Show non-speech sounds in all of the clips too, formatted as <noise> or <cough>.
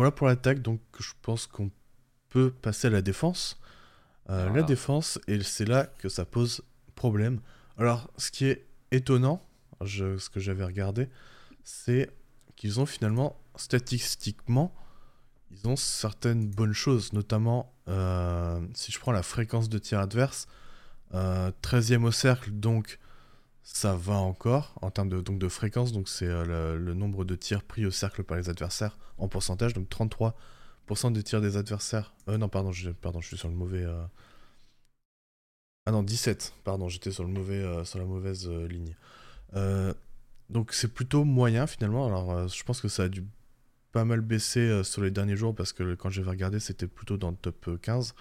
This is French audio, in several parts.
voilà pour l'attaque, donc je pense qu'on peut passer à la défense. Euh, la défense, et c'est là que ça pose problème. Alors, ce qui est étonnant, ce que j'avais regardé, c'est qu'ils ont finalement, statistiquement, ils ont certaines bonnes choses, notamment euh, si je prends la fréquence de tir adverse, 13e au cercle, donc ça va encore en termes de, donc de fréquence, donc c'est euh, le, nombre de tirs pris au cercle par les adversaires en pourcentage, donc 33% des tirs des adversaires. Euh, non, pardon je, pardon, suis sur le mauvais. Euh, ah non, 17, pardon, j'étais sur, sur la mauvaise ligne. donc c'est plutôt moyen finalement. Alors je pense que ça a dû pas mal baisser sur les derniers jours parce que quand j'avais regardé, c'était plutôt dans le top 15.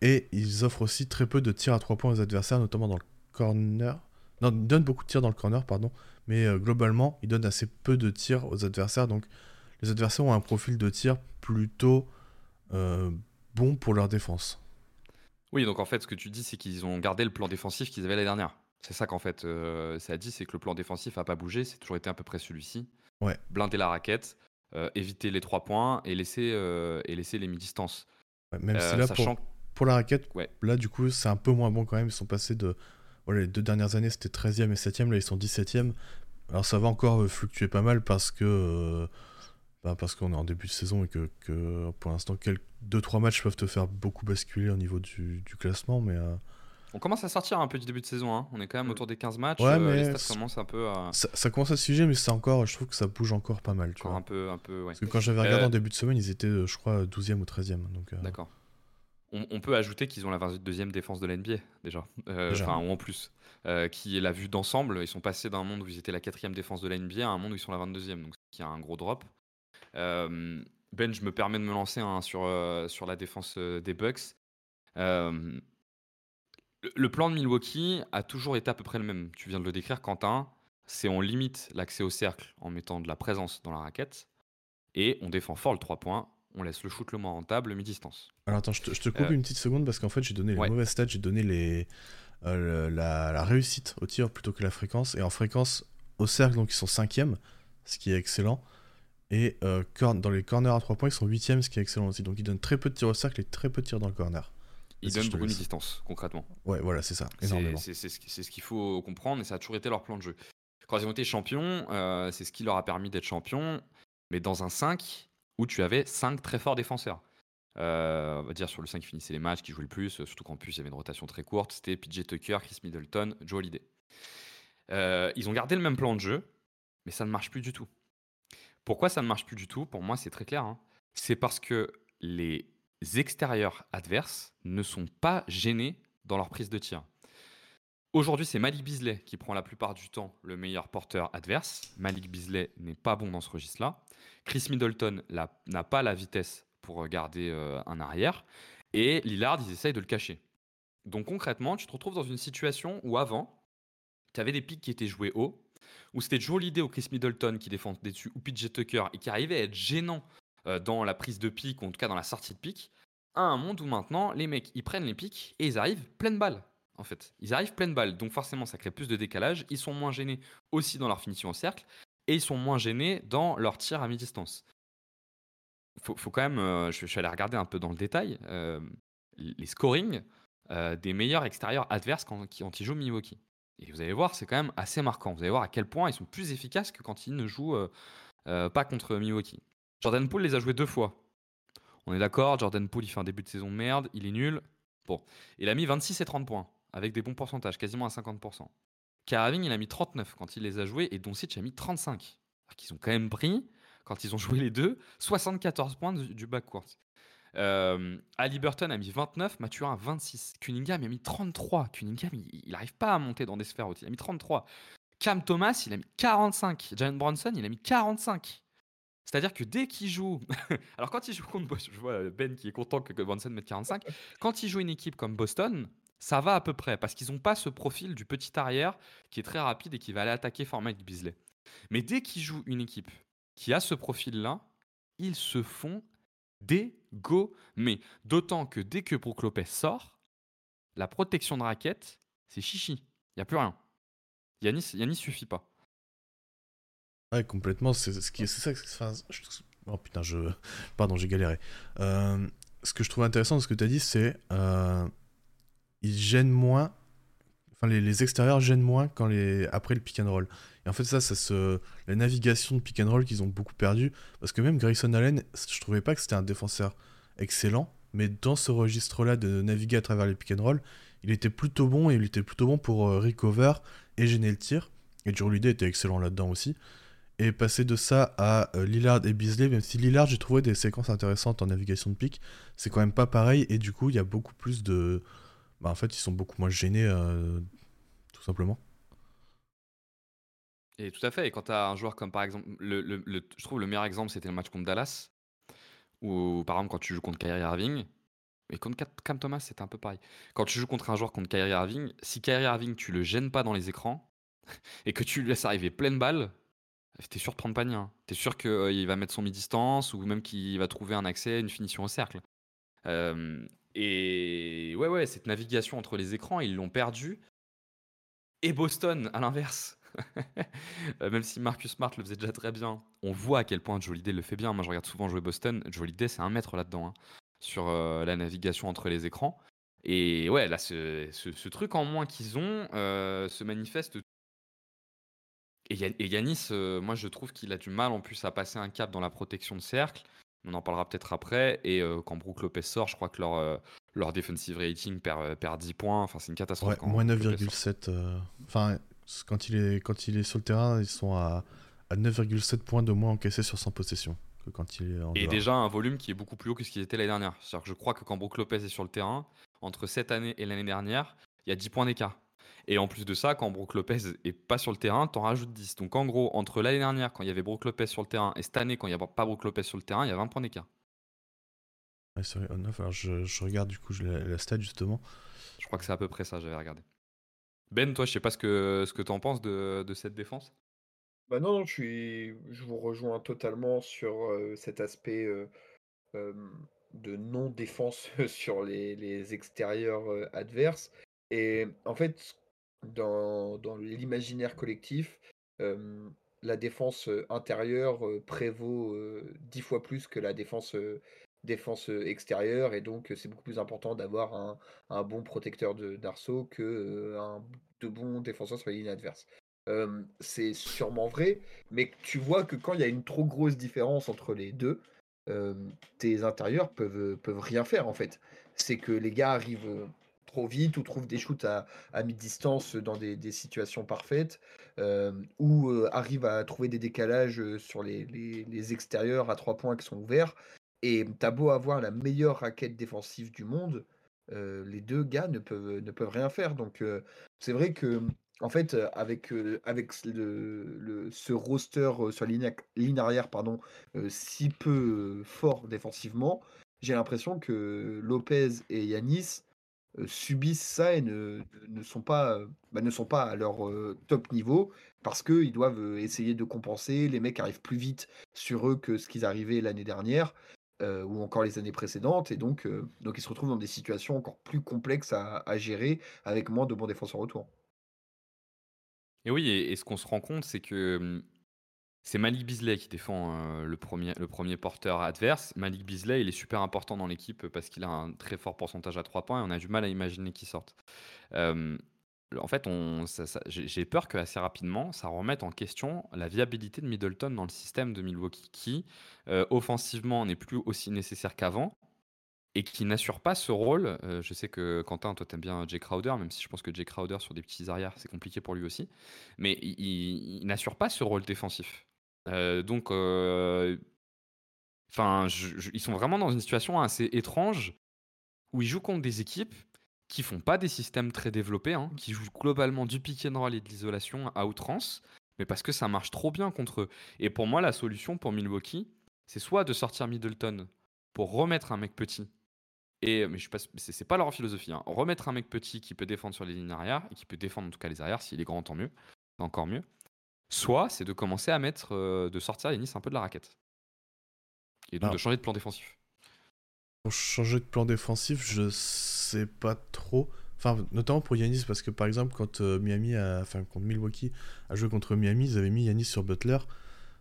et ils offrent aussi très peu de tirs à 3 points aux adversaires, notamment dans le corner. Non, il donne beaucoup de tirs dans le corner, pardon. Mais euh, globalement, il donne assez peu de tirs aux adversaires. Donc, les adversaires ont un profil de tir plutôt euh, bon pour leur défense. Oui, donc en fait, ce que tu dis, c'est qu'ils ont gardé le plan défensif qu'ils avaient l'année dernière. C'est ça qu'en fait, euh, ça a dit, c'est que le plan défensif n'a pas bougé. C'est toujours été à peu près celui-ci. Ouais. Blinder la raquette, éviter les trois points et laisser, et laisser les mi-distances. même si là, pour, pour, la raquette, ouais. là, du coup, c'est un peu moins bon quand même. Ils sont passés de les deux dernières années, c'était 13e et 7e, là ils sont 17e. Alors ça va encore euh, fluctuer pas mal parce que euh, bah, parce qu'on est en début de saison et que, que pour l'instant, 2-3 matchs peuvent te faire beaucoup basculer au niveau du, classement. Mais, euh, On commence à sortir un peu du début de saison. Hein. On est quand même autour des 15 matchs. Ouais, mais les stats commencent un peu à... ça, commence à se figer, mais c'est encore, je trouve que ça bouge encore pas mal. Tu un peu, un peu, Parce que quand j'avais regardé en début de semaine, ils étaient, je crois, 12e ou 13e. D'accord. On, peut ajouter qu'ils ont la 22e défense de l'NBA déjà, enfin ou en plus. Euh, qui est la vue d'ensemble. Ils sont passés d'un monde où ils étaient la quatrième défense de la NBA à un monde où ils sont la 22e, donc il y a un gros drop. Euh, ben, je me permets de me lancer hein, sur, euh, sur la défense des Bucks. le plan de Milwaukee a toujours été à peu près le même. Tu viens de le décrire, Quentin. C'est on limite l'accès au cercle en mettant de la présence dans la raquette et on défend fort le 3 points. On laisse le shoot le moins rentable, mi-distance. Alors attends, je te, coupe une petite seconde parce qu'en fait j'ai donné les mauvaises stats, j'ai donné les, euh, la, réussite au tir plutôt que la fréquence. Et en fréquence, au cercle, donc ils sont 5 ce qui est excellent. Et euh, dans les corners à 3 points, ils sont 8 ce qui est excellent aussi. Donc ils donnent très peu de tirs au cercle et très peu de tirs dans le corner. Ils donnent beaucoup de distance, concrètement. Ouais, voilà, c'est ça. C'est ce qu'il faut comprendre et ça a toujours été leur plan de jeu. Quand ils ont été champions, euh, c'est ce qui leur a permis d'être champions, mais dans un 5 où tu avais 5 très forts défenseurs. Euh, on va dire sur le 5 qui finissait les matchs, qui jouait le plus, surtout qu'en plus il y avait une rotation très courte, c'était PJ Tucker, Chris Middleton, Joe Holiday. Euh, ils ont gardé le même plan de jeu, mais ça ne marche plus du tout. Pourquoi ça ne marche plus du tout? Pour moi, c'est très clair. Hein. C'est parce que les extérieurs adverses ne sont pas gênés dans leur prise de tir. Aujourd'hui, c'est Malik Beasley qui prend la plupart du temps le meilleur porteur adverse. Malik Beasley n'est pas bon dans ce registre-là. Chris Middleton n'a pas la vitesse pour garder euh, un arrière. Et Lillard, ils essayent de le cacher. Donc concrètement, tu te retrouves dans une situation où avant, tu avais des pics qui étaient joués haut, où c'était Joe Lidé ou Chris Middleton qui défendaient dessus, ou PJ Tucker, et qui arrivaient à être gênants euh, dans la prise de pic, ou en tout cas dans la sortie de pic, à un monde où maintenant, les mecs, ils prennent les pics et ils arrivent pleine balle. En fait, ils arrivent pleine balle, donc forcément ça crée plus de décalage. Ils sont moins gênés aussi dans leur finition au cercle et ils sont moins gênés dans leur tir à mi-distance faut, faut quand même, euh, je, suis allé regarder un peu dans le détail, euh, les scorings euh, des meilleurs extérieurs adverses quand, quand ils jouent Milwaukee. Et vous allez voir, c'est quand même assez marquant. Vous allez voir à quel point ils sont plus efficaces que quand ils ne jouent pas contre Milwaukee. Jordan Poole les a joués deux fois. On est d'accord, Jordan Poole, il fait un début de saison de merde, il est nul. Bon, il a mis 26 et 30 points, avec des bons pourcentages, quasiment à 50%. Caraving, il a mis 39 quand il les a joués, et Doncic a mis 35. Alors qu'ils ont quand même pris quand ils ont joué les deux, 74 points du, backcourt. Euh, Ali Burton a mis 29, Mathurin a 26. Cunningham a mis 33. Cunningham, il n'arrive pas à monter dans des sphères hautes. Il a mis 33. Cam Thomas, il a mis 45. Jalen Bronson, il a mis 45. C'est-à-dire que dès qu'il joue. <laughs> Alors, quand il joue contre je vois Ben qui est content que Bronson mette 45. Quand il joue une équipe comme Boston, ça va à peu près parce qu'ils n'ont pas ce profil du petit arrière qui est très rapide et qui va aller attaquer fort Mike Beasley. Mais dès qu'il joue une équipe qui a ce profil-là, ils se font dégommer. D'autant que dès que Brook sort, la protection de raquette, c'est chichi. Il n'y a plus rien. Yanis, Yanis suffit pas. Ouais, complètement. C'est ça. Oh putain, je, pardon, j'ai galéré. Euh, ce que je trouve intéressant dans ce que tu as dit, c'est euh, ils gênent moins. Enfin, les, extérieurs gênent moins quand les après le pick and roll. Et en fait, ça, ça se la navigation de pick and roll qu'ils ont beaucoup perdu parce que même Grayson Allen, je trouvais pas que c'était un défenseur excellent, mais dans ce registre-là de naviguer à travers les pick and roll, il était plutôt bon et il était plutôt bon pour euh, recover et gêner le tir. Et Drew était excellent là-dedans aussi. Et passer de ça à euh, Lillard et Beasley, même si Lillard, j'ai trouvé des séquences intéressantes en navigation de pique, c'est quand même pas pareil. Et du coup, il y a beaucoup plus de. Bah, en fait, ils sont beaucoup moins gênés, euh, tout simplement. Et tout à fait. Et quand tu as un joueur comme par exemple, le, je trouve le meilleur exemple, c'était le match contre Dallas, où par exemple, quand tu joues contre Kyrie Irving, et contre Cam Thomas, c'était un peu pareil. Quand tu joues contre un joueur contre Kyrie Irving, si Kyrie Irving, tu le gênes pas dans les écrans, <laughs> et que tu lui laisses arriver pleine balle, T'es sûr de prendre panier. Hein. T'es sûr qu'il euh, va mettre son mi-distance ou même qu'il va trouver un accès, une finition au cercle. Et ouais, ouais, cette navigation entre les écrans, ils l'ont perdu. Et Boston, à l'inverse. <laughs> Euh, même si Marcus Smart le faisait déjà très bien, on voit à quel point Joliday le fait bien. Moi, je regarde souvent jouer Boston. Joliday, c'est un maître là-dedans, hein, sur euh, la navigation entre les écrans. Et ouais, là, ce, truc en moins qu'ils ont se manifeste et, Yanis, euh, moi je trouve qu'il a du mal en plus à passer un cap dans la protection de cercle. On en parlera peut-être après. Et euh, quand Brook Lopez sort, je crois que leur, euh, leur defensive rating perd, perd 10 points. Enfin, c'est une catastrophe. moins 9,7. Enfin, quand il, est, quand il est sur le terrain, ils sont à, à 9,7 points de moins encaissés sur 100 possessions que quand il est en Et déjà un volume qui est beaucoup plus haut que ce qu'il était l'année dernière. C'est-à-dire que je crois que quand Brook Lopez est sur le terrain, entre cette année et l'année dernière, il y a 10 points d'écart. Et en plus de ça, quand Brook Lopez est pas sur le terrain, t'en rajoutes 10. Donc en gros, entre l'année dernière, quand il y avait Brook Lopez sur le terrain, et cette année, quand il n'y a pas Brook Lopez sur le terrain, il y a 20 points d'écart. Ouais, Alors je, regarde du coup la, la stat justement. Je crois que c'est à peu près ça, j'avais regardé. Ben, toi, je sais pas ce que, ce que tu en penses de, cette défense. Bah non, je, suis, je vous rejoins totalement sur euh, cet aspect euh, euh, de non-défense <laughs> sur les, les extérieurs adverses. Et en fait, dans, l'imaginaire collectif, la défense intérieure prévaut dix fois plus que la défense, défense extérieure, et donc c'est beaucoup plus important d'avoir un, un bon protecteur d'arceau que un, de bons défenseurs sur les lignes adverses. c'est sûrement vrai, mais tu vois que quand il y a une trop grosse différence entre les deux, tes intérieurs peuvent, peuvent rien faire en fait. C'est que les gars arrivent trop vite ou trouve des shoots à, à mi-distance dans des, situations parfaites euh, ou euh, arrive à trouver des décalages euh, sur les, les, extérieurs à trois points qui sont ouverts. Et t'as beau avoir la meilleure raquette défensive du monde, les deux gars ne peuvent, ne peuvent rien faire. Donc c'est vrai que en fait, avec, avec le, ce roster sur la ligne, ligne arrière pardon, si peu fort défensivement, j'ai l'impression que Lopez et Yanis subissent ça et ne, ne sont, pas, bah, ne sont pas à leur euh, top niveau parce qu'ils doivent euh, essayer de compenser. Les mecs arrivent plus vite sur eux que ce qu'ils arrivaient l'année dernière ou encore les années précédentes. Et donc, donc ils se retrouvent dans des situations encore plus complexes à, gérer avec moins de bons défenseurs autour. Et oui, et, ce qu'on se rend compte, c'est que c'est Malik Beasley qui défend euh, le, premier, porteur adverse. Malik Beasley, il est super important dans l'équipe parce qu'il a un très fort pourcentage à 3 points et on a du mal à imaginer qu'il sorte. Euh, en fait, j'ai peur que assez rapidement, ça remette en question la viabilité de Middleton dans le système de Milwaukee, qui euh, offensivement n'est plus aussi nécessaire qu'avant et qui n'assure pas ce rôle. je sais que Quentin, toi, t'aimes bien Jay Crowder, même si je pense que Jay Crowder sur des petits arrières, c'est compliqué pour lui aussi. Mais il n'assure pas ce rôle défensif. Euh, donc, euh, enfin, ils sont vraiment dans une situation assez étrange où ils jouent contre des équipes qui font pas des systèmes très développés, hein, qui jouent globalement du pick and roll et de l'isolation à outrance, mais parce que ça marche trop bien contre eux. Et pour moi, la solution pour Milwaukee, c'est soit de sortir Middleton pour remettre un mec petit. Et mais je sais c'est pas leur philosophie. Hein. Remettre un mec petit qui peut défendre sur les lignes arrière et qui peut défendre en tout cas les arrières. S'il est grand, tant mieux, encore mieux. Soit c'est de commencer à mettre, euh, de sortir Yanis un peu de la raquette. Et donc de changer de plan défensif. Pour changer de plan défensif, je sais pas trop. Enfin, notamment pour Yanis, parce que par exemple, quand euh, Miami a, enfin, contre Milwaukee a joué contre Miami, ils avaient mis Yanis sur Butler.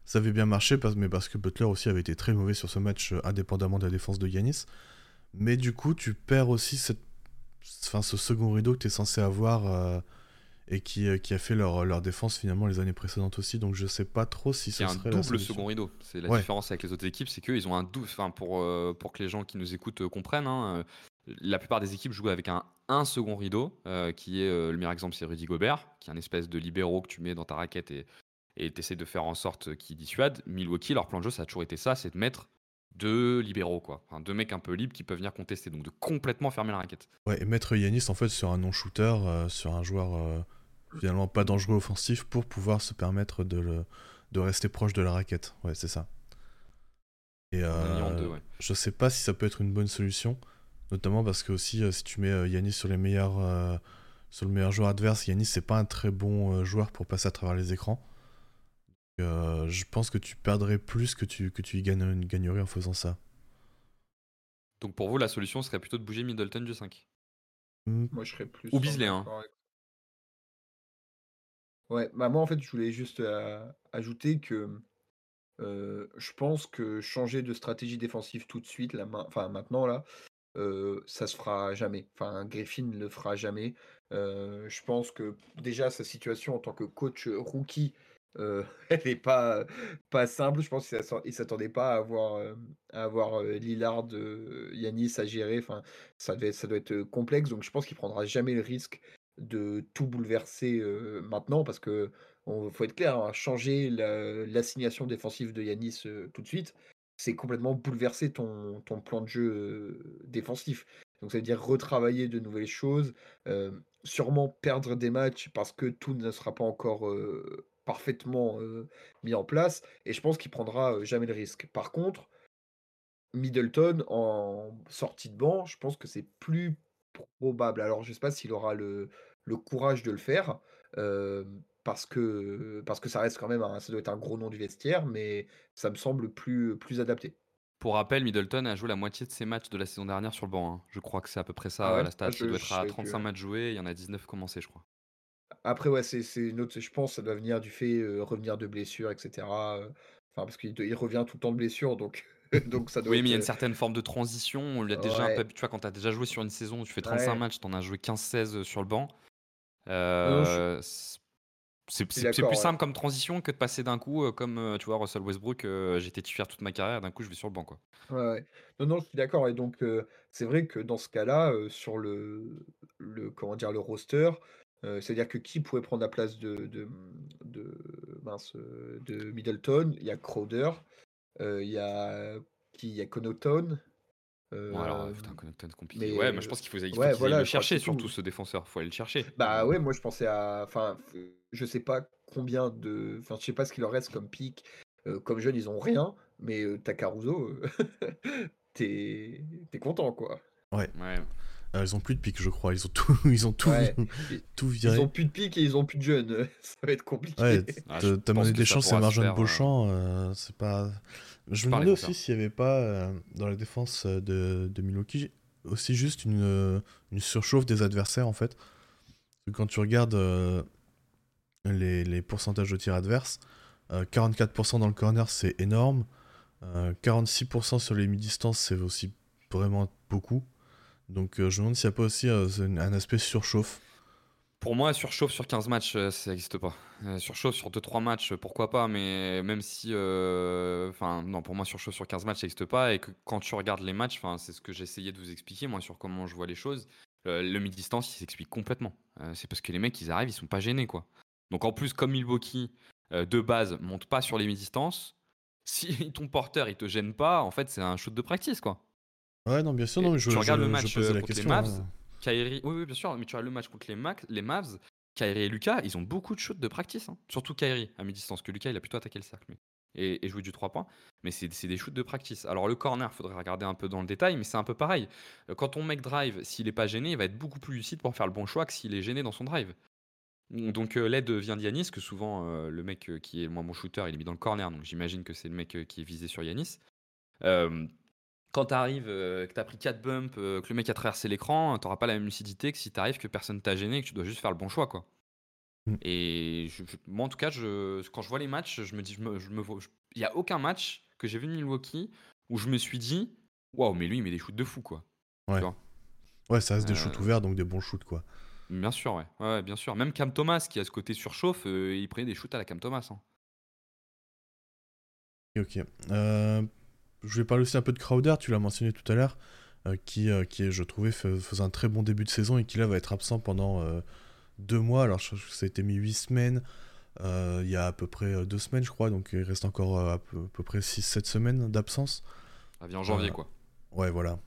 ça avait bien marché, mais parce que Butler aussi avait été très mauvais sur ce match, indépendamment de la défense de Yanis. Mais du coup, tu perds aussi cette... enfin, ce second rideau que tu es censé avoir et qui, qui a fait leur, leur défense finalement les années précédentes aussi. Donc je sais pas trop si ça serait un double second rideau. C'est la différence avec les autres équipes, c'est qu'ils ont un double. Enfin, pour, pour que les gens qui nous écoutent comprennent, hein, la plupart des équipes jouent avec un, un second rideau, euh, qui est euh, le meilleur exemple, c'est Rudy Gobert, qui est un espèce de libéraux que tu mets dans ta raquette et et essaies de faire en sorte qu'il dissuade. Milwaukee, leur plan de jeu, ça a toujours été ça, c'est de mettre deux libéraux, quoi. Enfin, deux mecs un peu libres qui peuvent venir contester, donc de complètement fermer la raquette. Ouais, et mettre Yanis en fait sur un non-shooter, euh, sur un joueur finalement pas dangereux offensif pour pouvoir se permettre de, de rester proche de la raquette. Ouais, c'est ça. Et je sais pas si ça peut être une bonne solution. Notamment parce que aussi, euh, si tu mets euh, Yanis sur les meilleurs, euh, sur le meilleur joueur adverse, Yanis c'est pas un très bon joueur pour passer à travers les écrans. je pense que tu perdrais plus que tu, que tu y gagnerais en faisant ça. Donc pour vous, la solution serait plutôt de bouger Middleton du 5 hmm. Moi, je serais plus. Ou Bisley, hein. Ouais, bah moi en fait, je voulais juste ajouter que je pense que changer de stratégie défensive tout de suite, maintenant là, ça se fera jamais. Enfin, Griffin ne le fera jamais. je pense que déjà sa situation en tant que coach rookie, <laughs> elle n'est pas, pas simple. Je pense qu'il ne s'attendait pas à avoir, à avoir Lillard, Yanis à gérer. Enfin, ça, doit, ça doit être complexe. Donc je pense qu'il prendra jamais le risque de tout bouleverser maintenant parce que faut être clair, hein, changer l'assignation défensive de Yanis tout de suite, c'est complètement bouleverser ton, ton plan de jeu défensif. Donc ça veut dire retravailler de nouvelles choses, sûrement perdre des matchs parce que tout ne sera pas encore parfaitement mis en place. Et je pense qu'il prendra jamais le risque. Par contre, Middleton en sortie de banc, je pense que c'est plus probable. Alors je ne sais pas s'il aura le, le, courage de le faire parce que, parce que ça reste quand même, un, ça doit être un gros nom du vestiaire, mais ça me semble plus, plus adapté. Pour rappel, Middleton a joué la moitié de ses matchs de la saison dernière sur le banc. Hein. Je crois que c'est à peu près ça ah la stat. Ah, il doit être à 35 matchs joués, il y en a 19 commencés, je crois. Après, ouais, c'est une autre, je pense, ça doit venir du fait euh, revenir de blessure, etc. Enfin, parce qu'il il revient tout le temps de blessure, donc, <laughs> donc ça doit Oui, mais il y a une certaine forme de transition. Il y a déjà un peu, tu vois, quand tu as déjà joué sur une saison, tu fais 35 matchs, tu en as joué 15-16 sur le banc. Euh, c'est plus simple comme transition que de passer d'un coup, euh, comme euh, tu vois, Russell Westbrook, euh, j'étais titulaire toute ma carrière, d'un coup je vais sur le banc. Quoi. Ouais, Non, non, je suis d'accord. Et donc, c'est vrai que dans ce cas-là, sur le, le, comment dire, le roster, c'est-à-dire que qui pourrait prendre la place de, de, de, mince, de Middleton? Il y a Crowder, il y a qui? Il y a Connaughton. Bon, alors, putain, Connaughton, compliqué. Ouais, moi je pense qu'il faut, il faut le chercher, surtout ce défenseur. Il faut aller le chercher. Bah ouais, moi je pensais à. Enfin, je sais pas combien de. Enfin, je sais pas ce qu'il leur reste comme pic. Euh, comme jeune, ils ont rien, mais euh, t'as Caruso, euh, <laughs> t'es content, quoi. Ouais. ouais. Ils ont plus de pic, je crois. Ils ont tout, <laughs> ils ont tout, <laughs> tout viré. Ils ont plus de pic et ils ont plus de jeunes. <laughs> ça va être compliqué. Ouais, ah, t'as des chances à Marjane Beauchamp. c'est pas. Je me demandais aussi s'il n'y avait pas dans la défense de, de Milwaukee aussi juste une, une surchauffe des adversaires en fait. Quand tu regardes les, pourcentages de tir adverses. 44% euh, dans le corner, c'est énorme. 46% euh, sur les mi-distances, c'est aussi vraiment beaucoup. Donc euh, je me demande s'il n'y a pas aussi un aspect surchauffe. Pour moi, surchauffe sur 15 matchs, ça n'existe pas. surchauffe sur 2-3 matchs, pourquoi pas, mais même si. Enfin, non, pour moi, surchauffe sur 15 matchs, ça n'existe pas. Et que quand tu regardes les matchs, c'est ce que j'essayais de vous expliquer, moi, sur comment je vois les choses. le mi-distance, il s'explique complètement. c'est parce que les mecs, ils arrivent, ils sont pas gênés, quoi. Donc en plus, comme Milwaukee, euh, de base, monte pas sur les mi-distances, <laughs> si ton porteur il te gêne pas, en fait, c'est un shoot de practice, quoi. Ouais, non, bien sûr, non, je, tu regardes le match contre les Mavs, hein. Kyrie, oui, oui, bien sûr, mais tu regardes le match contre les, les Mavs, Kyrie et Lucas, ils ont beaucoup de shoots de practice, hein. surtout Kyrie à mi-distance, que Lucas il a plutôt attaqué le cercle et, et joué du 3 points, mais c'est des shoots de practice. Alors le corner, faudrait regarder un peu dans le détail, mais c'est un peu pareil. Euh, quand ton mec drive, s'il est pas gêné, il va être beaucoup plus lucide pour faire le bon choix que s'il est gêné dans son drive. Donc euh, l'aide vient d'Yanis, que souvent euh, le mec euh, qui est moi mon shooter, il est mis dans le corner, donc j'imagine que c'est le mec qui est visé sur Yanis. Quand tu arrives, que tu as pris 4 bumps, que le mec a traversé l'écran, tu pas la même lucidité que si tu arrives que personne t'a gêné, que tu dois juste faire le bon choix. quoi. Mm. Et moi, en tout cas, je, quand je vois les matchs, je me dis, je me, je me il n'y a aucun match que j'ai vu de Milwaukee où je me suis dit, waouh, mais lui, il met des shoots de fou, quoi. Ouais. Ouais, ça reste des shoots euh, ouverts, donc des bons shoots, quoi. Bien sûr, ouais. ouais, bien sûr. Même Cam Thomas, qui a ce côté surchauffe, euh, il prenait des shoots à la Cam Thomas. Hein. Ok. Euh, je vais parler aussi un peu de Crowder, tu l'as mentionné tout à l'heure, qui, qui, je trouvais, faisait un très bon début de saison et qui là va être absent pendant deux mois. Alors, je, ça a été mis huit semaines. il y a à peu près deux semaines, je crois, donc il reste encore à peu, près 6-7 semaines d'absence. Ça vient en janvier, quoi. Ouais, voilà.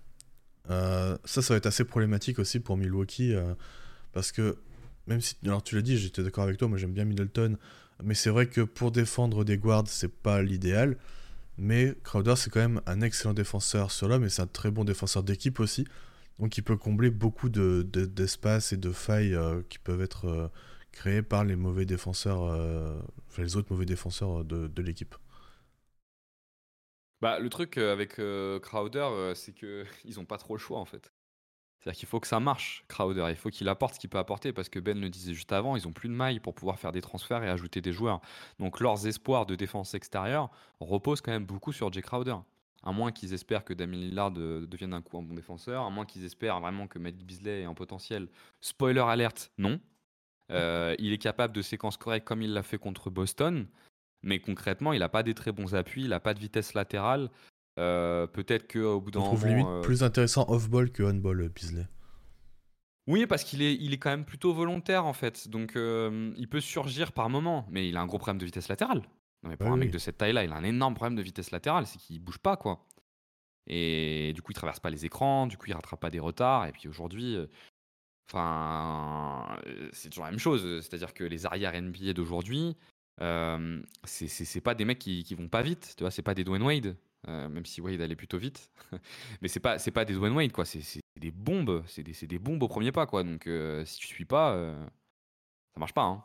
Euh, ça, ça va être assez problématique aussi pour Milwaukee, euh, parce que même si, alors tu l'as dit, j'étais d'accord avec toi, moi j'aime bien Middleton, mais c'est vrai que pour défendre des guards, c'est pas l'idéal. Mais Crowder, c'est quand même un excellent défenseur sur l'homme, et c'est un très bon défenseur d'équipe aussi. Donc il peut combler beaucoup d'espace de, et de failles euh, qui peuvent être créées par les mauvais défenseurs, enfin les autres mauvais défenseurs de, de l'équipe. Bah, le truc euh, avec euh, Crowder, euh, c'est qu'ils <laughs> n'ont pas trop le choix en fait. C'est-à-dire qu'il faut que ça marche, Crowder. Il faut qu'il apporte ce qu'il peut apporter parce que Ben le disait juste avant, ils ont plus de mailles pour pouvoir faire des transferts et ajouter des joueurs. Donc leurs espoirs de défense extérieure reposent quand même beaucoup sur Jay Crowder. À moins qu'ils espèrent que Damien Lillard devienne un coup un bon défenseur, à moins qu'ils espèrent vraiment que Malik Beasley est en potentiel. Spoiler alerte, non. il est capable de séquences correctes comme il l'a fait contre Boston. Mais concrètement, il n'a pas des très bons appuis, il n'a pas de vitesse latérale. Euh, peut-être qu'au bout d'un moment. On trouve limite euh, plus intéressant off-ball que on-ball, Bisley. Oui, parce qu'il est, il est quand même plutôt volontaire en fait. Donc euh, il peut surgir par moment, mais il a un gros problème de vitesse latérale. Non, mais pour un mec de cette taille-là, il a un énorme problème de vitesse latérale, c'est qu'il bouge pas quoi. Et du coup, il traverse pas les écrans, du coup, il rattrape pas des retards. Et puis aujourd'hui, enfin, c'est toujours la même chose. C'est-à-dire que les arrières NBA d'aujourd'hui, euh, c'est pas des mecs qui, qui, vont pas vite, tu vois, c'est pas des Dwayne Wade, euh, même si Wade allait plutôt vite, <laughs> mais c'est pas, pas des Dwayne Wade, quoi, c'est des bombes, c'est des, des, bombes au premier pas, quoi, donc euh, si tu suis pas, ça marche pas, hein.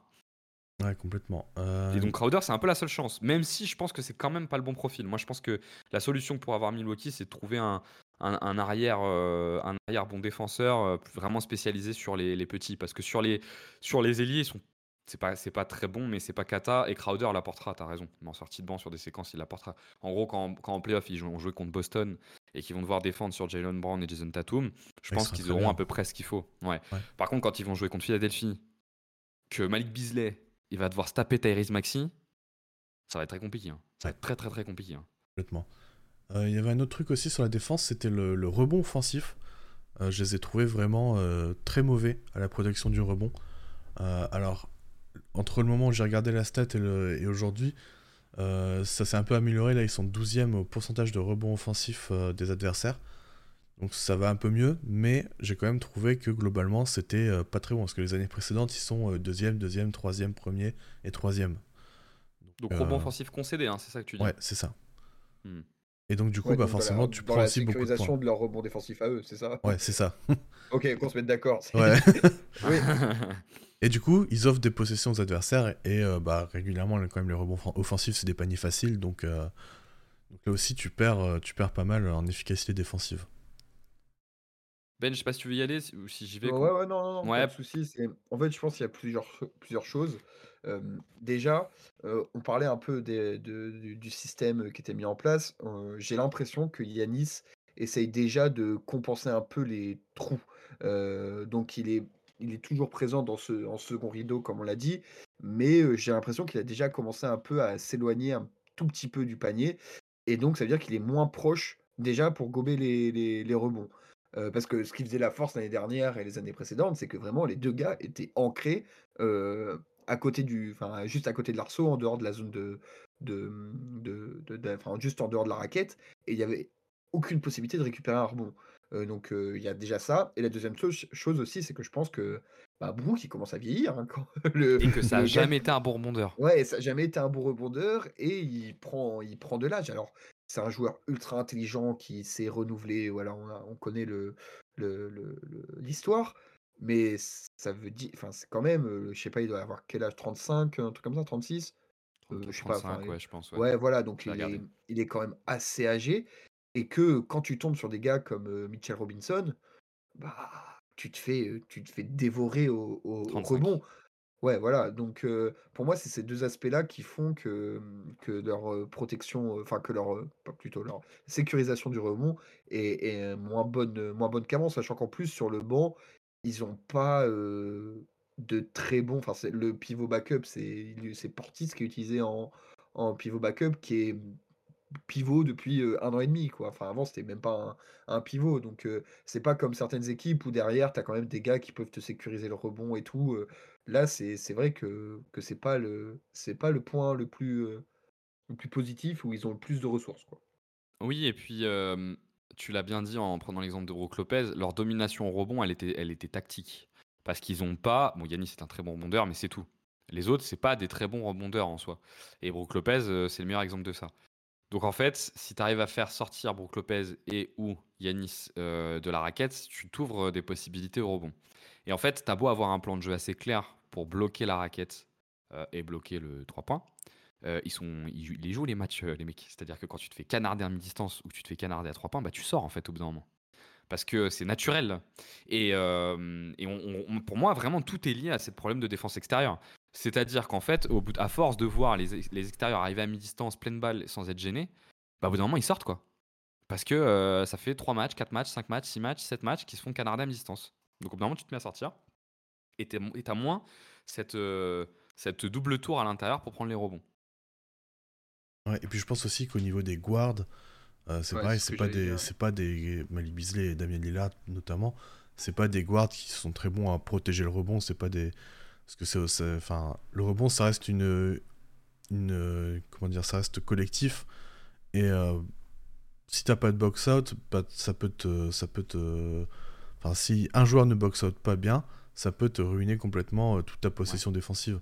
Ouais, complètement. Et donc Crowder, c'est un peu la seule chance, même si je pense que c'est quand même pas le bon profil. Moi, je pense que la solution pour avoir Milwaukee, c'est de trouver un, un, arrière, un arrière bon défenseur vraiment spécialisé sur les, les, petits, parce que sur les, sur les ailiers, ils sont c'est pas, c'est pas très bon, mais c'est pas kata. Et Crowder l'apportera, t'as raison. Mais en sortie de banc sur des séquences, il l'apportera. En gros, quand, quand en playoff, ils vont jouer contre Boston et qu'ils vont devoir défendre sur Jalen Brown et Jason Tatum, je pense qu'ils auront à peu près ce qu'il faut. Ouais. Par contre, quand ils vont jouer contre Philadelphie, que Malik Beasley, il va devoir se taper Tyrese Maxi, ça va être très compliqué. Hein. Ça va être très, très, très compliqué. Hein. Complètement. Euh, il y avait un autre truc aussi sur la défense, c'était le, rebond offensif. Euh, je les ai trouvés vraiment euh, très mauvais à la protection du rebond. alors, entre le moment où j'ai regardé la stat et, aujourd'hui, euh, ça s'est un peu amélioré. Là, ils sont 12e au pourcentage de rebond offensif euh, des adversaires. Donc ça va un peu mieux, mais j'ai quand même trouvé que globalement, c'était euh, pas très bon. Parce que les années précédentes, ils sont deuxième, deuxième, troisième, premier et troisième. Donc, rebond offensif concédé, hein, c'est ça que tu dis Ouais, c'est ça. Hmm. Et donc, du coup, bah, forcément, tu prends aussi beaucoup de points. de leur rebond défensif à eux, c'est ça? Ouais, c'est ça. <laughs> ok, qu'on se mette d'accord. Ouais. <laughs> <laughs> oui. Et du coup, ils offrent des possessions aux adversaires et euh, bah, régulièrement, quand même, les rebonds offensifs, c'est des paniers faciles. Donc, euh, donc, là aussi, tu perds, euh, tu perds pas mal en efficacité défensive. Ben, je sais pas si tu veux y aller ou si j'y vais. Ouais, ouais, non, non, non pas de soucis. En fait, je pense qu'il y a plusieurs, plusieurs choses. déjà, on parlait un peu des, du système qui était mis en place. J'ai l'impression que Yanis essaye déjà de compenser un peu les trous. donc, il est il est toujours présent dans ce, en second rideau, comme on l'a dit, mais j'ai l'impression qu'il a déjà commencé un peu à s'éloigner un tout petit peu du panier, et donc ça veut dire qu'il est moins proche déjà pour gober les, rebonds. parce que ce qui faisait la force l'année dernière et les années précédentes, c'est que vraiment les deux gars étaient ancrés à côté du, juste à côté de l'arceau, en dehors de la zone de, de, juste en dehors de la raquette, et il y avait aucune possibilité de récupérer un rebond donc il y a déjà ça. Et la deuxième chose aussi, c'est que je pense que bah, Brooke, il commence à vieillir. Hein, <laughs> et que ça n'a jamais été un bon rebondeur. Ouais, ça n'a jamais été un bon rebondeur et il prend, il prend de l'âge. Alors, c'est un joueur ultra intelligent qui s'est renouvelé. Voilà, on, on connaît le, l'histoire. mais ça veut dire, enfin, c'est quand même, je sais pas, il doit avoir quel âge? 35, un truc comme ça, 36 je sais pas. ouais, je pense. Ouais, voilà, donc il est, il est, quand même assez âgé et que quand tu tombes sur des gars comme Mitchell Robinson, bah, tu te fais, tu te fais dévorer au, rebond. Ouais, voilà, donc pour moi, c'est ces deux aspects-là qui font que, mmh, que leur, protection, enfin que leur, pas plutôt leur sécurisation du rebond est est moins bonne, moins bonne qu'avant, sachant qu'en plus sur le banc, ils ont pas, de très bons enfin le pivot backup, c'est c'est Portis qui est utilisé en en pivot backup qui est pivot depuis, un an et demi quoi. Enfin avant c'était même pas un pivot donc c'est pas comme certaines équipes où derrière tu as quand même des gars qui peuvent te sécuriser le rebond et tout, Là c'est vrai que que c'est pas le pas le point le plus, le plus positif où ils ont le plus de ressources. Oui et puis, tu l'as bien dit en prenant l'exemple de Brook Lopez, leur domination au rebond elle était elle était tactique. Parce qu'ils ont pas bon c'est un très bon rebondeur mais c'est tout. Les autres c'est pas des très bons rebondeurs en soi et Brook Lopez, c'est le meilleur exemple de ça. Donc en fait, si tu arrives à faire sortir Brook Lopez et ou Yanis euh, de la raquette, tu t'ouvres des possibilités au rebond. Et en fait, tu as beau avoir un plan de jeu assez clair pour bloquer la raquette euh, et bloquer le 3 points. Euh, ils, jouent les matchs, les mecs. C'est-à-dire que quand tu te fais canarder à mi-distance ou tu te fais canarder à 3 points, bah, tu sors en fait au bout d'un moment. Parce que c'est naturel. Et pour moi, vraiment, tout est lié à ce problème de défense extérieure. C'est-à-dire qu'en fait, au bout, à force de voir les, extérieurs arriver à mi-distance, pleine balle, sans être gênés, bah, au bout d'un moment, ils sortent, quoi. Parce que euh, ça fait 3 matchs, 4 matchs, 5 matchs, 6 matchs, 7 matchs qui se font canarder à mi-distance. Donc au bout d'un moment, tu te mets à sortir. Et tu as moins cette, euh, cette double tour à l'intérieur pour prendre les rebonds. Ouais, et puis je pense aussi qu'au niveau des guards, euh, c'est pareil, c'est pas, des, pas des et Damien Lillard notamment, c'est pas des guards qui sont très bons à protéger le rebond, c'est pas des, parce que c'est, enfin, le rebond, ça reste une, une, comment dire, ça reste collectif. Et euh, si t'as pas de box out, bah, ça peut te, ça peut te, enfin, si un joueur ne box out pas bien, ça peut te ruiner complètement euh, toute ta possession défensive.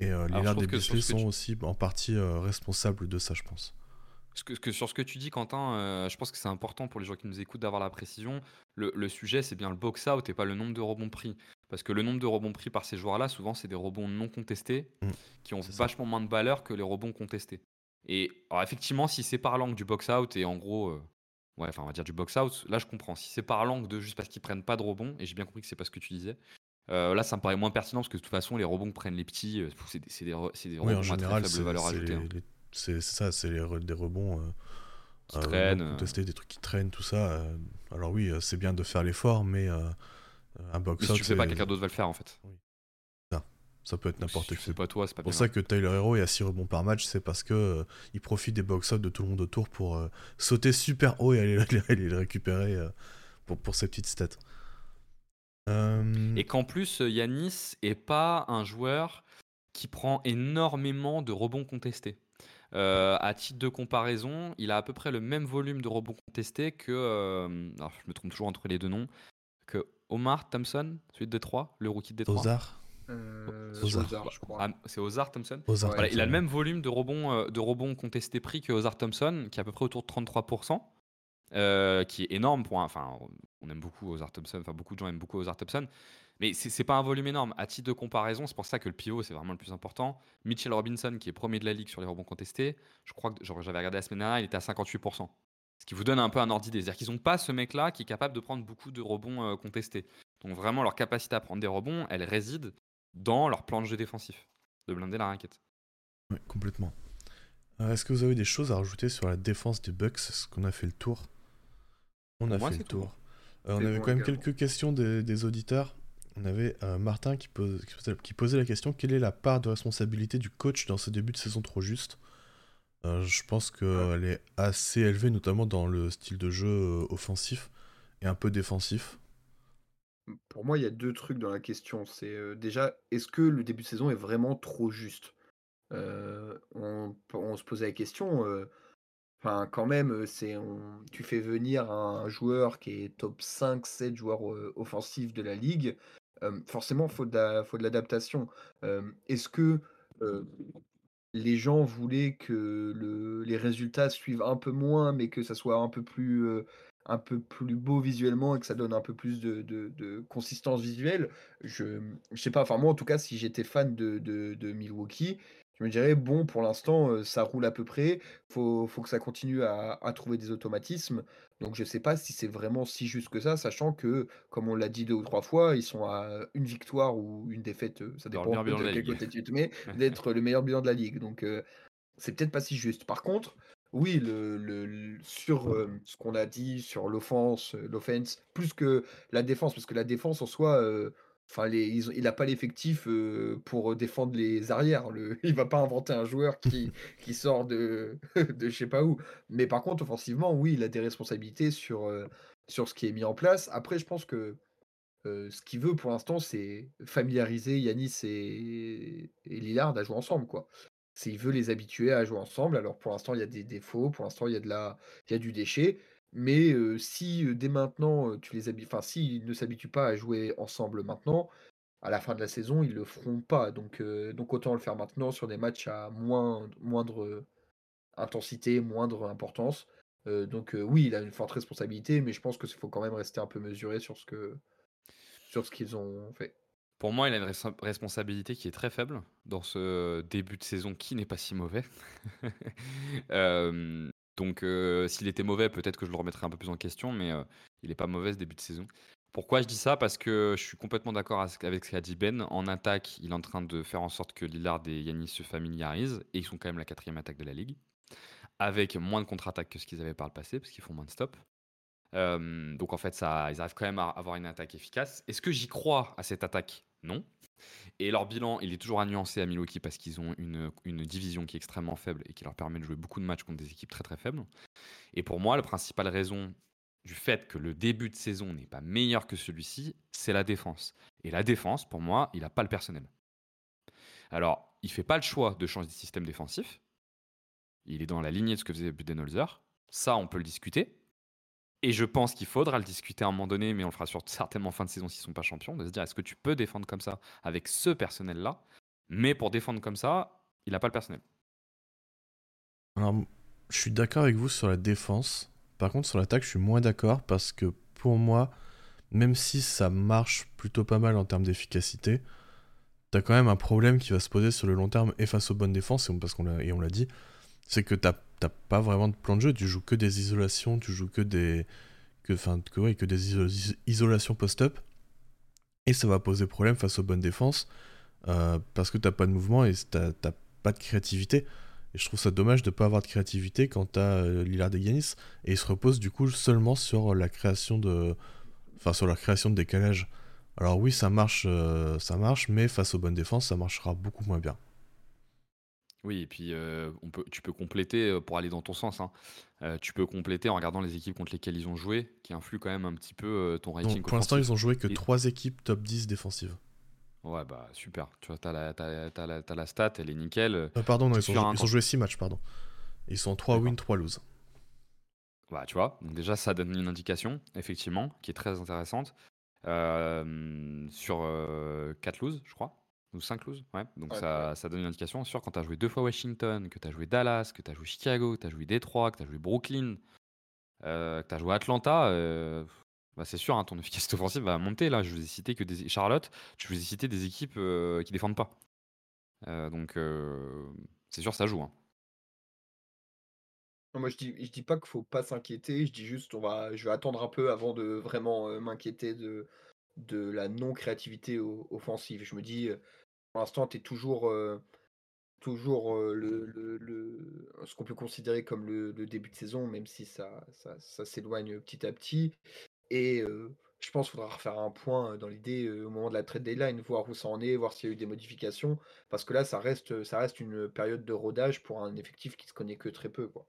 Et euh, les des Bisley sont aussi en partie euh, responsables de ça, je pense. Que, que, sur ce que tu dis, Quentin, je pense que c'est important pour les gens qui nous écoutent d'avoir la précision. Le, le sujet, c'est bien le box-out et pas le nombre de rebonds pris. Parce que le nombre de rebonds pris par ces joueurs-là, souvent, c'est des rebonds non contestés mm. qui ont vachement moins de valeur que les rebonds contestés. Et alors, effectivement, si c'est par l'angle du box-out et en gros, euh, ouais, enfin, on va dire du box-out, là, je comprends. Si c'est par l'angle de juste parce qu'ils prennent pas de rebonds, et j'ai bien compris que c'est pas ce que tu disais, euh, là, ça me paraît moins pertinent parce que de toute façon, les rebonds que prennent les petits, euh, c'est des, des, rebonds à très faible valeur ajoutée. Hein. C'est ça, c'est des rebonds. qui traînent. Contestés, des trucs qui traînent, tout ça. alors oui, c'est bien de faire l'effort, mais un box si tu fais pas, quelqu'un d'autre va le faire en fait. Ça, ça peut être n'importe qui. C'est pas toi, c'est pas pour ça que Tyler Hero est à 6 rebonds par match, c'est parce que euh, il profite des box-out de tout le monde autour pour euh, sauter super haut et aller, le <laughs> récupérer euh, pour, pour ses petites stats. Et qu'en plus, Yanis est pas un joueur qui prend énormément de rebonds contestés. à titre de comparaison, il a à peu près le même volume de rebonds contestés que. alors, je me trompe toujours entre les deux noms. Que Omar Thompson, celui de Détroit, le rookie de Détroit. Ozar. Euh, Ozar. je crois. Ah, c'est Ozar Thompson. Ozar Il a le même volume de rebonds, euh, de rebonds contestés pris que Ozar Thompson, qui est à peu près autour de 33%, euh, qui est énorme pour un. Enfin, on aime beaucoup Ozar Thompson, enfin, beaucoup de gens aiment beaucoup Ozar Thompson. Mais c'est pas un volume énorme. À titre de comparaison, c'est pour ça que le pivot, c'est vraiment le plus important. Mitchell Robinson, qui est premier de la ligue sur les rebonds contestés, je crois que j'avais regardé la semaine dernière, il était à 58%. Ce qui vous donne un peu un ordre d'idée. C'est-à-dire qu'ils n'ont pas ce mec-là qui est capable de prendre beaucoup de rebonds contestés. Donc vraiment, leur capacité à prendre des rebonds, elle réside dans leur plan de jeu défensif, de blinder la raquette. Oui, complètement. Euh, est-ce que vous avez des choses à rajouter sur la défense des Bucks Est-ce qu'on a fait le tour? On a fait le tour. Euh, on avait quand même quelques questions des, auditeurs. On avait euh, Martin qui, pose, qui, posait la question quelle est la part de responsabilité du coach dans ce début de saison trop juste? Je pense qu'elle est assez élevée, notamment dans le style de jeu offensif et un peu défensif. Pour moi, il y a deux trucs dans la question. C'est déjà, est-ce que le début de saison est vraiment trop juste? On, se posait la question. Enfin, quand même, c'est tu fais venir un joueur qui est top 5, 7 joueurs offensifs de la ligue. forcément, il faut de l'adaptation. Est-ce que les gens voulaient que les résultats suivent un peu moins, mais que ça soit un peu plus un peu plus beau visuellement et que ça donne un peu plus de, de, consistance visuelle, je, je sais pas, enfin moi en tout cas, si j'étais fan de, de, Milwaukee, je me dirais, bon, pour l'instant, ça roule à peu près, faut, faut que ça continue à, à trouver des automatismes. Donc je sais pas si c'est vraiment si juste que ça, sachant que, comme on l'a dit deux ou trois fois, ils sont à une victoire ou une défaite, ça dépend de quel côté tu te mets, <laughs> d'être le meilleur bilan de la ligue. Donc c'est peut-être pas si juste. Par contre, oui, le, sur ce qu'on a dit sur l'offense, l'offense, plus que la défense, parce que la défense en soi, enfin, il n'a pas l'effectif pour défendre les arrières. Le, <laughs> il va pas inventer un joueur qui, <laughs> qui sort de, <laughs> de je sais pas où. Mais par contre, offensivement, oui, il a des responsabilités sur, sur ce qui est mis en place. Après, je pense que ce qu'il veut pour l'instant, c'est familiariser Yanis et, et Lillard à jouer ensemble, quoi. C'est il veut les habituer à jouer ensemble. Alors pour l'instant, il y a des défauts, pour l'instant, il y a de la il y a du déchet, mais si, dès maintenant, tu les enfin, s'ils ne s'habituent pas à jouer ensemble maintenant, à la fin de la saison, ils le feront pas. Donc donc autant le faire maintenant sur des matchs à moins moindre intensité, moindre importance. donc oui, il a une forte responsabilité, mais je pense qu'il faut quand même rester un peu mesuré sur ce que sur ce qu'ils ont fait. Pour moi, il a une responsabilité qui est très faible dans ce début de saison qui n'est pas si mauvais. <laughs> donc, s'il était mauvais, peut-être que je le remettrais un peu plus en question, mais il n'est pas mauvais ce début de saison. Pourquoi je dis ça? Parce que je suis complètement d'accord avec ce qu'a dit Ben. En attaque, il est en train de faire en sorte que Lillard et Yanis se familiarisent, et ils sont quand même la quatrième attaque de la ligue, avec moins de contre-attaques que ce qu'ils avaient par le passé, parce qu'ils font moins de stops donc en fait, ils arrivent quand même à avoir une attaque efficace. Est-ce que j'y crois à cette attaque? Non. Et leur bilan, il est toujours à nuancer à Milwaukee parce qu'ils ont une, une, division qui est extrêmement faible et qui leur permet de jouer beaucoup de matchs contre des équipes très très faibles. Et pour moi, la principale raison du fait que le début de saison n'est pas meilleur que celui-ci, c'est la défense. Et la défense, pour moi, il n'a pas le personnel. Alors, il fait pas le choix de changer de système défensif. Il est dans la lignée de ce que faisait Budenholzer. Ça, on peut le discuter. Et je pense qu'il faudra le discuter à un moment donné, mais on le fera sur, certainement fin de saison s'ils ne sont pas champions, de se dire est-ce que tu peux défendre comme ça avec ce personnel-là? Mais pour défendre comme ça, il n'a pas le personnel. Alors, je suis d'accord avec vous sur la défense. Par contre, sur l'attaque, je suis moins d'accord parce que pour moi, même si ça marche plutôt pas mal en termes d'efficacité, t'as quand même un problème qui va se poser sur le long terme et face aux bonnes défenses, parce qu'on l'a, et on l'a dit, c'est que t'as t'as pas vraiment de plan de jeu, tu joues que des isolations, tu joues que des que enfin que, que des isolations post-up et ça va poser problème face aux bonnes défenses euh, parce que t'as pas de mouvement et t'as pas de créativité. Et je trouve ça dommage de pas avoir de créativité quand t'as euh, Lillard et Giannis et ils se reposent du coup seulement sur la création de enfin sur la création de décalage. Alors oui, ça marche, euh, ça marche, mais face aux bonnes défenses, ça marchera beaucoup moins bien. Oui et puis, on peut tu peux compléter, pour aller dans ton sens, hein. tu peux compléter en regardant les équipes contre lesquelles ils ont joué, qui influent quand même un petit peu, ton rating pour l'instant, ils ont joué que 3 équipes top 10 défensives. Ouais, bah, super. Tu vois, tu as la la stat, elle est nickel, ah, pardon, ils ont joué 6 matchs, pardon. Ils sont en 3 wins, 3 lose. Bah, tu vois? Donc déjà, ça donne une indication, effectivement, qui est très intéressante. sur, 4 loses, je crois? Ou 5 loses, ouais. Donc ça, ça, donne une indication. Sûr, quand tu as joué deux fois Washington, que tu as joué Dallas, que tu as joué Chicago, que tu as joué Détroit, que tu as joué Brooklyn, euh, que tu as joué Atlanta, euh, bah c'est sûr, hein, ton <laughs> efficacité offensive va monter. Là, je vous ai cité que des Charlotte, je vous ai cité des équipes euh, qui défendent pas. donc c'est sûr, ça joue. Hein. moi, je dis, je dis pas qu'il faut pas s'inquiéter. Je dis juste, on va, je vais attendre un peu avant de vraiment m'inquiéter de, de la non-créativité offensive. Je me dis, pour l'instant, tu es toujours, toujours le, ce qu'on peut considérer comme le, début de saison, même si ça, ça, s'éloigne petit à petit. Et je pense qu'il faudra refaire un point dans l'idée au moment de la trade deadline, voir où ça en est, voir s'il y a eu des modifications. Parce que là, ça reste, ça reste une période de rodage pour un effectif qui se connaît que très peu. Quoi.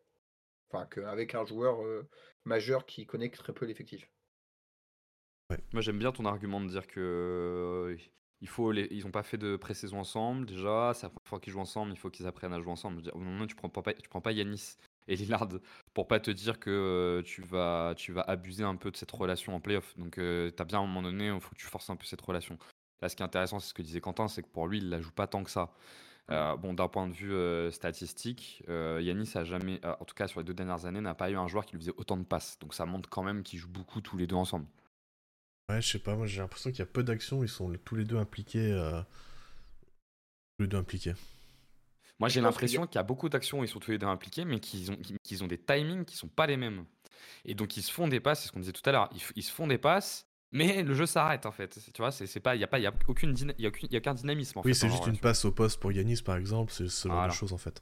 Enfin, qu'avec un joueur majeur qui connaît que très peu l'effectif. Moi, j'aime bien ton argument de dire que il faut les... ils n'ont pas fait de pré-saison ensemble. Déjà, c'est la première fois qu'ils jouent ensemble, il faut qu'ils apprennent à jouer ensemble. Je veux tu prends pas, tu prends pas Yanis et Lillard pour pas te dire que euh, tu vas, tu vas abuser un peu de cette relation en playoff. Donc, euh, tu as bien à un moment donné, il faut que tu forces un peu cette relation. Là, ce qui est intéressant, c'est ce que disait Quentin, c'est que pour lui, il la joue pas tant que ça. Euh, bon, d'un point de vue euh, statistique, Yanis a jamais, en tout cas sur les deux dernières années, n'a pas eu un joueur qui lui faisait autant de passes. Donc ça montre quand même qu'ils jouent beaucoup tous les deux ensemble. Ouais, je sais pas, moi j'ai l'impression qu'il y a peu d'actions, ils sont tous les deux impliqués. Tous les deux impliqués. Moi j'ai l'impression qu'il y a beaucoup d'actions, ils sont tous les deux impliqués, mais qu'ils ont, qu'ils ont des timings qui sont pas les mêmes. Et donc ils se font des passes, c'est ce qu'on disait tout à l'heure, ils, se font des passes, mais le jeu s'arrête en fait. Tu vois, c'est pas, il y a pas, il y a aucune, y a, y a aucun dynamisme. En oui, c'est juste une passe au poste pour Yanis par exemple, c'est ce genre de choses en fait.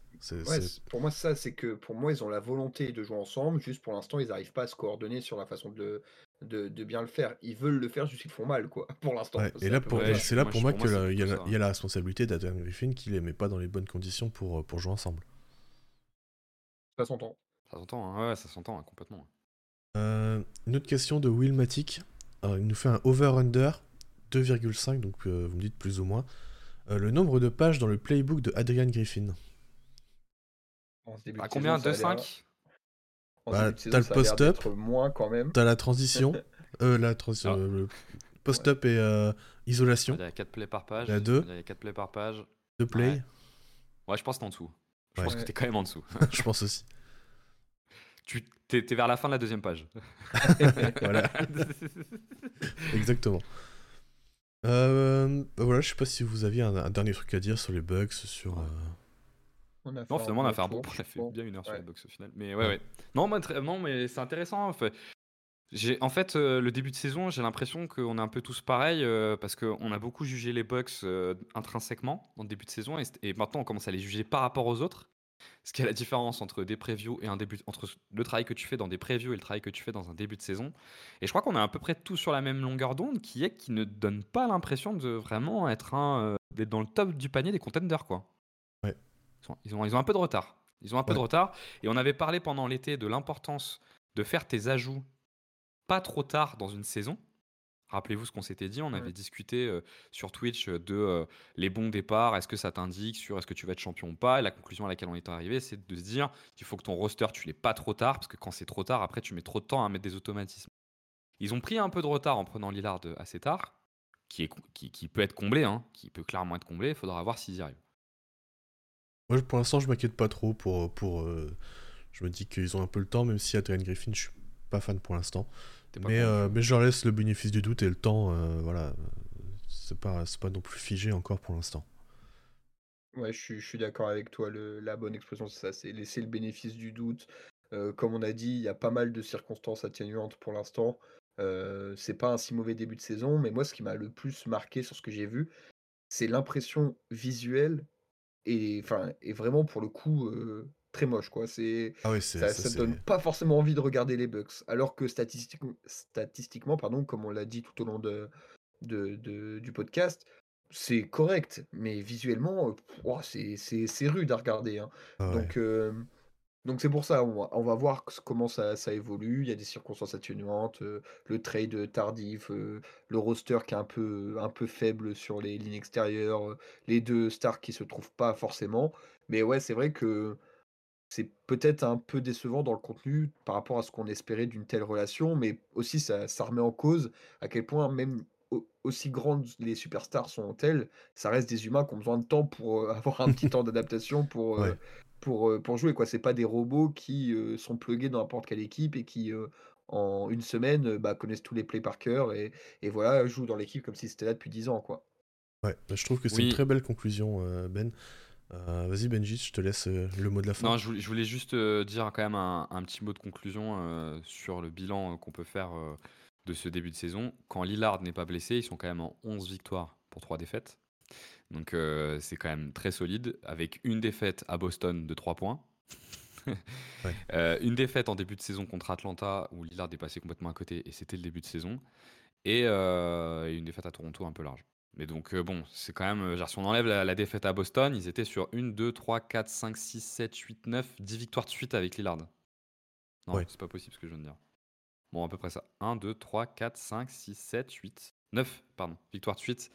pour moi ça, c'est que pour moi ils ont la volonté de jouer ensemble, juste pour l'instant ils n'arrivent pas à se coordonner sur la façon de, de, de, bien le faire. Ils veulent le faire, juste qu'ils font mal quoi, <laughs> pour l'instant. et là, c'est là pour moi, qu'il y, y, a la responsabilité d'Adrian Griffin qui les met pas dans les bonnes conditions pour, pour jouer ensemble. Ça s'entend. Ça s'entend, hein. ouais, ça s'entend hein, complètement. Euh, une autre question de Will Matic. il nous fait un over-under 2,5, donc euh, vous me dites plus ou moins. Euh, le nombre de pages dans le playbook de Adrian Griffin. À combien? 2,5 bah, T'as le post-up, moins quand même. T'as la transition, <laughs> la transition, ah. le post-up et isolation. Il y a 4 plays par page. Il y a 2. Il y a 4 plays par page. 2 plays. Ouais. je pense que t'es en dessous. Je pense que t'es quand même en dessous. <laughs> je pense aussi. Tu t'es, vers la fin de la deuxième page. <laughs> voilà. Exactement. Euh, bah voilà, je sais pas si vous aviez un, dernier truc à dire sur les bugs, sur. Euh, non, finalement, on a fait un bon. On a fait bien une heure sur les bugs au final. Mais ouais, ouais. Non, non mais c'est intéressant. En fait, j'ai, en fait euh, le début de saison, j'ai l'impression qu'on est un peu tous pareils parce qu'on a beaucoup jugé les bugs intrinsèquement dans le début de saison et, et, maintenant on commence à les juger par rapport aux autres. Ce qui est la différence entre des previews et un début, entre le travail que tu fais dans des previews et le travail que tu fais dans un début de saison. Et je crois qu'on est à peu près tous sur la même longueur d'onde, qui est qui ne donne pas l'impression de vraiment être un, euh, d'être dans le top du panier des contenders, quoi. Ouais. Ils ont, ils ont un peu de retard. Ils ont un peu de retard. Et on avait parlé pendant l'été de l'importance de faire tes ajouts pas trop tard dans une saison. Rappelez-vous ce qu'on s'était dit, on avait discuté sur Twitch de les bons départs, est-ce que ça t'indique sur est-ce que tu vas être champion ou pas? Et la conclusion à laquelle on est arrivé, c'est de se dire qu'il faut que ton roster, tu l'aies pas trop tard, parce que quand c'est trop tard, après, tu mets trop de temps à mettre des automatismes. Ils ont pris un peu de retard en prenant Lillard assez tard, qui, est, qui, peut être comblé, hein, qui peut clairement être comblé, il faudra voir s'ils y arrivent. Moi, pour l'instant, je m'inquiète pas trop pour. pour je me dis qu'ils ont un peu le temps, même si Adrian Griffin, je suis pas fan pour l'instant. Mais, euh, mais je leur laisse le bénéfice du doute et le temps, euh, voilà. C'est pas, pas non plus figé encore pour l'instant. Ouais, je suis, je suis d'accord avec toi. Le, la bonne expression, c'est ça, c'est laisser le bénéfice du doute. Euh, comme on a dit, il y a pas mal de circonstances atténuantes pour l'instant. c'est pas un si mauvais début de saison, mais moi, ce qui m'a le plus marqué sur ce que j'ai vu, c'est l'impression visuelle et, enfin, vraiment pour le coup très moche, quoi. C'est, ah ça, ça, donne pas forcément envie de regarder les Bucks. Alors que statistiquement, statistiquement pardon, comme on l'a dit tout au long de, de, du podcast, c'est correct, mais visuellement, c'est, rude à regarder. Hein. Ah donc, donc c'est pour ça, on va, voir comment ça, ça, évolue. Il y a des circonstances atténuantes, le trade tardif, le roster qui est un peu, un peu faible sur les lignes extérieures, les deux stars qui se trouvent pas forcément. Mais ouais, c'est vrai que c'est peut-être un peu décevant dans le contenu par rapport à ce qu'on espérait d'une telle relation, mais aussi ça, ça remet en cause à quel point même aussi grandes les superstars sont-elles, ça reste des humains qui ont besoin de temps pour <laughs> avoir un petit temps d'adaptation pour, euh, pour, pour jouer. quoi. C'est pas des robots qui sont plugués dans n'importe quelle équipe et qui en une semaine bah, connaissent tous les plays par cœur et, et voilà, jouent dans l'équipe comme si c'était là depuis 10 ans. quoi. Ouais, bah, je trouve que c'est une très belle conclusion, Ben. Euh, vas-y Benji, je te laisse euh, le mot de la fin. Non, je voulais, juste euh, dire quand même un, petit mot de conclusion sur le bilan qu'on peut faire de ce début de saison. Quand Lillard n'est pas blessé, ils sont quand même en 11 victoires pour 3 défaites. Donc c'est quand même très solide, avec une défaite à Boston de 3 points. <laughs> une défaite en début de saison contre Atlanta où Lillard est passé complètement à côté et c'était le début de saison. Et une défaite à Toronto un peu large. Mais donc, euh, bon, c'est quand même. Euh, si on enlève la, défaite à Boston, ils étaient sur 1, 2, 3, 4, 5, 6, 7, 8, 9, 10 victoires de suite avec Lillard. Non, c'est pas possible ce que je viens de dire. Bon, à peu près ça. 1, 2, 3, 4, 5, 6, 7, 8, 9, pardon, victoires de suite.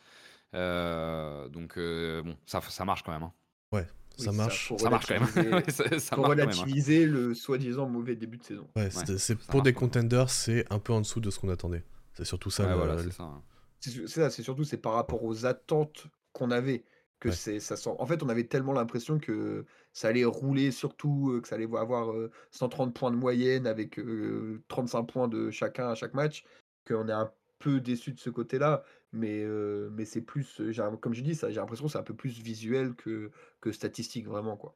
Euh, donc, bon, ça, ça marche quand même. Hein. Ouais, ça marche. Ça, marche quand même. <laughs> ça, pour relativiser le soi-disant mauvais début de saison. Ouais, c'est pour des contenders, c'est un peu en dessous de ce qu'on attendait. C'est surtout ça. Ouais, voilà, c'est ça. Hein. C'est ça, c'est surtout c'est par rapport aux attentes qu'on avait que c'est ça sent en fait, on avait tellement l'impression que ça allait rouler surtout, que ça allait avoir, 130 points de moyenne avec, 35 points de chacun à chaque match, qu'on est un peu déçu de ce côté-là. Mais, mais c'est plus, comme je dis, j'ai l'impression que c'est un peu plus visuel que que statistique vraiment, quoi.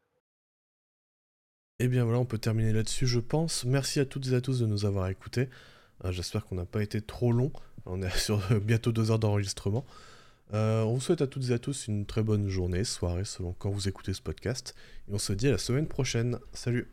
Et eh bien voilà, on peut terminer là-dessus, je pense. Merci à toutes et à tous de nous avoir écoutés. Euh, j'espère qu'on n'a pas été trop long. On est <laughs> sur bientôt deux heures d'enregistrement. Euh, on vous souhaite à toutes et à tous une très bonne journée, soirée, selon quand vous écoutez ce podcast. Et on se dit à la semaine prochaine. Salut